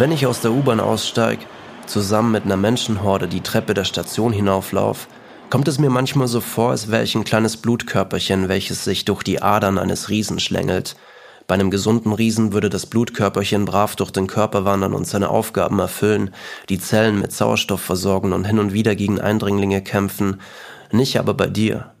Wenn ich aus der U-Bahn aussteige, zusammen mit einer Menschenhorde die Treppe der Station hinauflauf, kommt es mir manchmal so vor, als wäre ich ein kleines Blutkörperchen, welches sich durch die Adern eines Riesen schlängelt. Bei einem gesunden Riesen würde das Blutkörperchen brav durch den Körper wandern und seine Aufgaben erfüllen, die Zellen mit Sauerstoff versorgen und hin und wieder gegen Eindringlinge kämpfen. Nicht aber bei dir.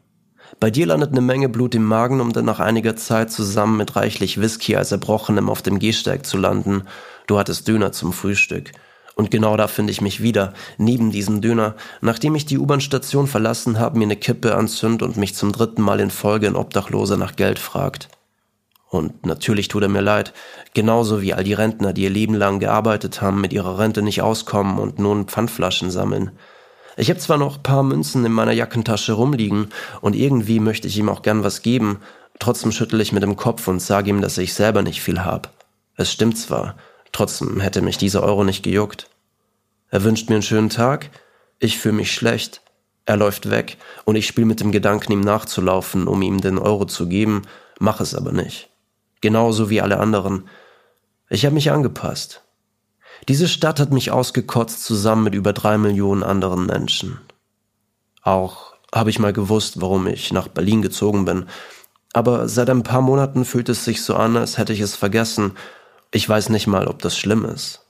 Bei dir landet eine Menge Blut im Magen, um dann nach einiger Zeit zusammen mit reichlich Whisky als Erbrochenem auf dem Gehsteig zu landen. Du hattest Döner zum Frühstück. Und genau da finde ich mich wieder, neben diesem Döner, nachdem ich die U-Bahn-Station verlassen habe, mir eine Kippe anzünd und mich zum dritten Mal in Folge ein Obdachloser nach Geld fragt. Und natürlich tut er mir leid, genauso wie all die Rentner, die ihr Leben lang gearbeitet haben, mit ihrer Rente nicht auskommen und nun Pfandflaschen sammeln. Ich habe zwar noch paar Münzen in meiner Jackentasche rumliegen und irgendwie möchte ich ihm auch gern was geben, trotzdem schüttel ich mit dem Kopf und sage ihm, dass ich selber nicht viel hab. Es stimmt zwar, trotzdem hätte mich dieser Euro nicht gejuckt. Er wünscht mir einen schönen Tag, ich fühle mich schlecht, er läuft weg und ich spiele mit dem Gedanken, ihm nachzulaufen, um ihm den Euro zu geben, mach es aber nicht. Genauso wie alle anderen. Ich habe mich angepasst. Diese Stadt hat mich ausgekotzt zusammen mit über drei Millionen anderen Menschen. Auch habe ich mal gewusst, warum ich nach Berlin gezogen bin. Aber seit ein paar Monaten fühlt es sich so an, als hätte ich es vergessen. Ich weiß nicht mal, ob das schlimm ist.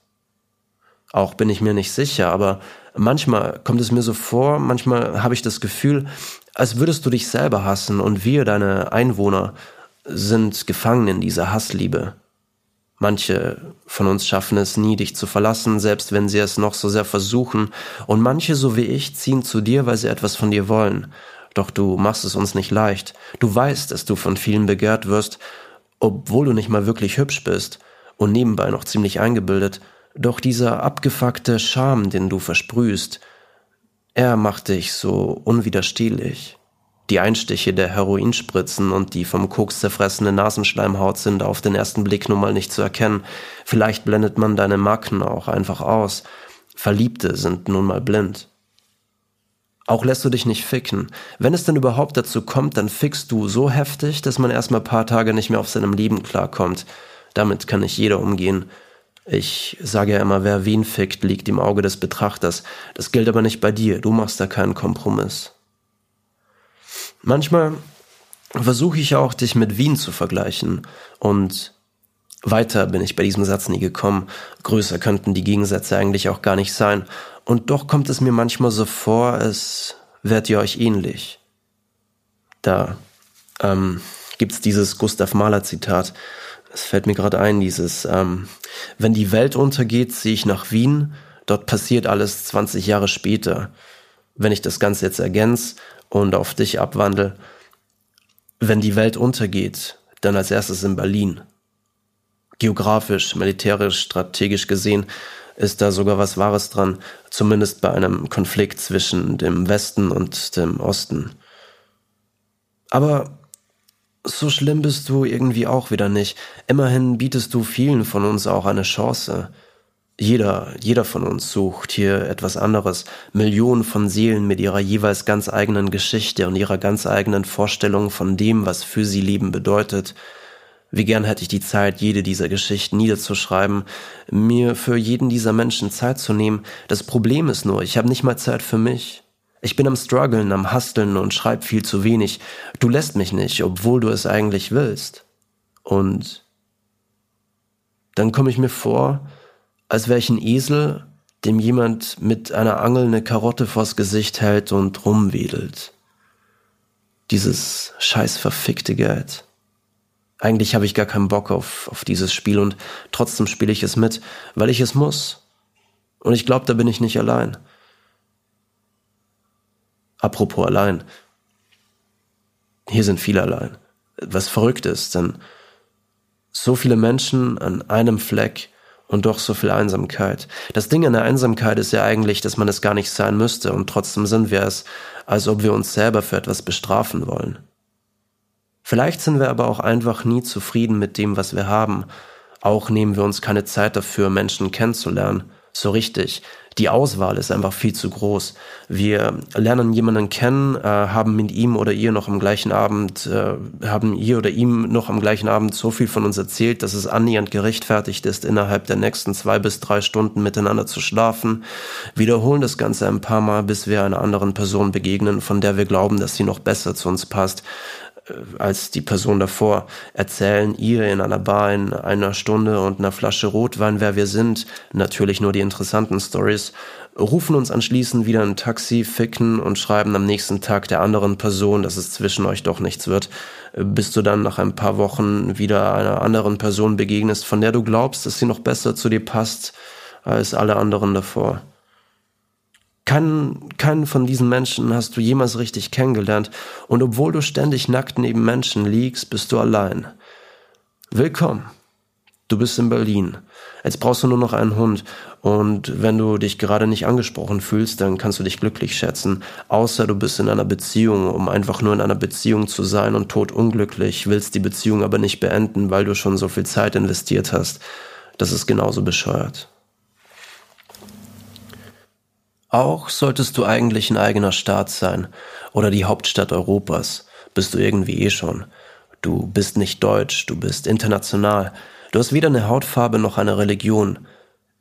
Auch bin ich mir nicht sicher, aber manchmal kommt es mir so vor, manchmal habe ich das Gefühl, als würdest du dich selber hassen und wir, deine Einwohner, sind gefangen in dieser Hassliebe. Manche von uns schaffen es nie, dich zu verlassen, selbst wenn sie es noch so sehr versuchen, und manche, so wie ich, ziehen zu dir, weil sie etwas von dir wollen. Doch du machst es uns nicht leicht. Du weißt, dass du von vielen begehrt wirst, obwohl du nicht mal wirklich hübsch bist und nebenbei noch ziemlich eingebildet. Doch dieser abgefuckte Charme, den du versprühst, er macht dich so unwiderstehlich. Die Einstiche der Heroinspritzen und die vom Koks zerfressene Nasenschleimhaut sind auf den ersten Blick nun mal nicht zu erkennen. Vielleicht blendet man deine Macken auch einfach aus. Verliebte sind nun mal blind. Auch lässt du dich nicht ficken. Wenn es denn überhaupt dazu kommt, dann fickst du so heftig, dass man erstmal paar Tage nicht mehr auf seinem Leben klarkommt. Damit kann nicht jeder umgehen. Ich sage ja immer, wer wen fickt, liegt im Auge des Betrachters. Das gilt aber nicht bei dir. Du machst da keinen Kompromiss. Manchmal versuche ich auch, dich mit Wien zu vergleichen. Und weiter bin ich bei diesem Satz nie gekommen. Größer könnten die Gegensätze eigentlich auch gar nicht sein. Und doch kommt es mir manchmal so vor, es wärt ihr euch ähnlich. Da ähm, gibt's dieses Gustav Mahler Zitat. Es fällt mir gerade ein, dieses, ähm, wenn die Welt untergeht, ziehe ich nach Wien, dort passiert alles 20 Jahre später. Wenn ich das Ganze jetzt ergänze, und auf dich abwandle. Wenn die Welt untergeht, dann als erstes in Berlin. Geografisch, militärisch, strategisch gesehen ist da sogar was Wahres dran, zumindest bei einem Konflikt zwischen dem Westen und dem Osten. Aber so schlimm bist du irgendwie auch wieder nicht. Immerhin bietest du vielen von uns auch eine Chance. Jeder, jeder von uns sucht hier etwas anderes. Millionen von Seelen mit ihrer jeweils ganz eigenen Geschichte und ihrer ganz eigenen Vorstellung von dem, was für sie Leben bedeutet. Wie gern hätte ich die Zeit, jede dieser Geschichten niederzuschreiben, mir für jeden dieser Menschen Zeit zu nehmen. Das Problem ist nur, ich habe nicht mal Zeit für mich. Ich bin am struggeln, am hasteln und schreib viel zu wenig. Du lässt mich nicht, obwohl du es eigentlich willst. Und dann komme ich mir vor, als wäre ich ein Esel, dem jemand mit einer Angel eine Karotte vors Gesicht hält und rumwedelt. Dieses scheiß verfickte Geld. Eigentlich habe ich gar keinen Bock auf, auf dieses Spiel und trotzdem spiele ich es mit, weil ich es muss. Und ich glaube, da bin ich nicht allein. Apropos allein. Hier sind viele allein. Was verrückt ist, denn so viele Menschen an einem Fleck und doch so viel Einsamkeit. Das Ding an der Einsamkeit ist ja eigentlich, dass man es gar nicht sein müsste und trotzdem sind wir es, als ob wir uns selber für etwas bestrafen wollen. Vielleicht sind wir aber auch einfach nie zufrieden mit dem, was wir haben. Auch nehmen wir uns keine Zeit dafür, Menschen kennenzulernen. So richtig. Die Auswahl ist einfach viel zu groß. Wir lernen jemanden kennen, äh, haben mit ihm oder ihr noch am gleichen Abend, äh, haben ihr oder ihm noch am gleichen Abend so viel von uns erzählt, dass es annähernd gerechtfertigt ist, innerhalb der nächsten zwei bis drei Stunden miteinander zu schlafen, wiederholen das Ganze ein paar Mal, bis wir einer anderen Person begegnen, von der wir glauben, dass sie noch besser zu uns passt als die Person davor, erzählen ihr in einer Bar in einer Stunde und einer Flasche Rotwein, wer wir sind, natürlich nur die interessanten Stories, rufen uns anschließend wieder ein Taxi, ficken und schreiben am nächsten Tag der anderen Person, dass es zwischen euch doch nichts wird, äh, bis du dann nach ein paar Wochen wieder einer anderen Person begegnest, von der du glaubst, dass sie noch besser zu dir passt als alle anderen davor. Keinen, keinen von diesen Menschen hast du jemals richtig kennengelernt und obwohl du ständig nackt neben Menschen liegst, bist du allein. Willkommen. Du bist in Berlin. Jetzt brauchst du nur noch einen Hund. Und wenn du dich gerade nicht angesprochen fühlst, dann kannst du dich glücklich schätzen. Außer du bist in einer Beziehung, um einfach nur in einer Beziehung zu sein und totunglücklich, willst die Beziehung aber nicht beenden, weil du schon so viel Zeit investiert hast. Das ist genauso bescheuert. Auch solltest du eigentlich ein eigener Staat sein oder die Hauptstadt Europas. Bist du irgendwie eh schon. Du bist nicht deutsch, du bist international. Du hast weder eine Hautfarbe noch eine Religion.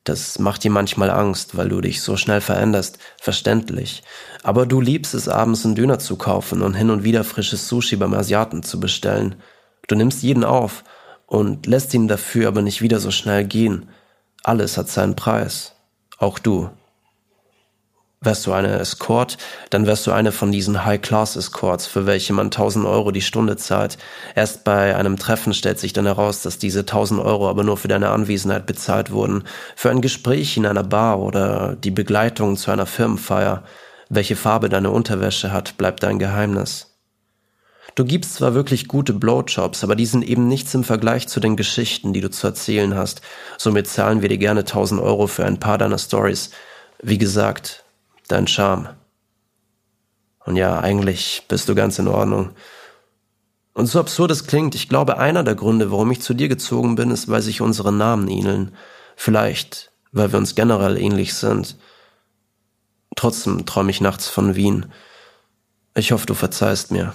Das macht dir manchmal Angst, weil du dich so schnell veränderst, verständlich. Aber du liebst es, abends einen Döner zu kaufen und hin und wieder frisches Sushi beim Asiaten zu bestellen. Du nimmst jeden auf und lässt ihn dafür aber nicht wieder so schnell gehen. Alles hat seinen Preis. Auch du. Wärst du eine Escort, dann wärst du eine von diesen High-Class-Escorts, für welche man 1000 Euro die Stunde zahlt. Erst bei einem Treffen stellt sich dann heraus, dass diese 1000 Euro aber nur für deine Anwesenheit bezahlt wurden. Für ein Gespräch in einer Bar oder die Begleitung zu einer Firmenfeier. Welche Farbe deine Unterwäsche hat, bleibt dein Geheimnis. Du gibst zwar wirklich gute Blowjobs, aber die sind eben nichts im Vergleich zu den Geschichten, die du zu erzählen hast. Somit zahlen wir dir gerne 1000 Euro für ein paar deiner Stories. Wie gesagt, dein Charme. Und ja, eigentlich bist du ganz in Ordnung. Und so absurd es klingt, ich glaube, einer der Gründe, warum ich zu dir gezogen bin, ist, weil sich unsere Namen ähneln. Vielleicht, weil wir uns generell ähnlich sind. Trotzdem träume ich nachts von Wien. Ich hoffe, du verzeihst mir.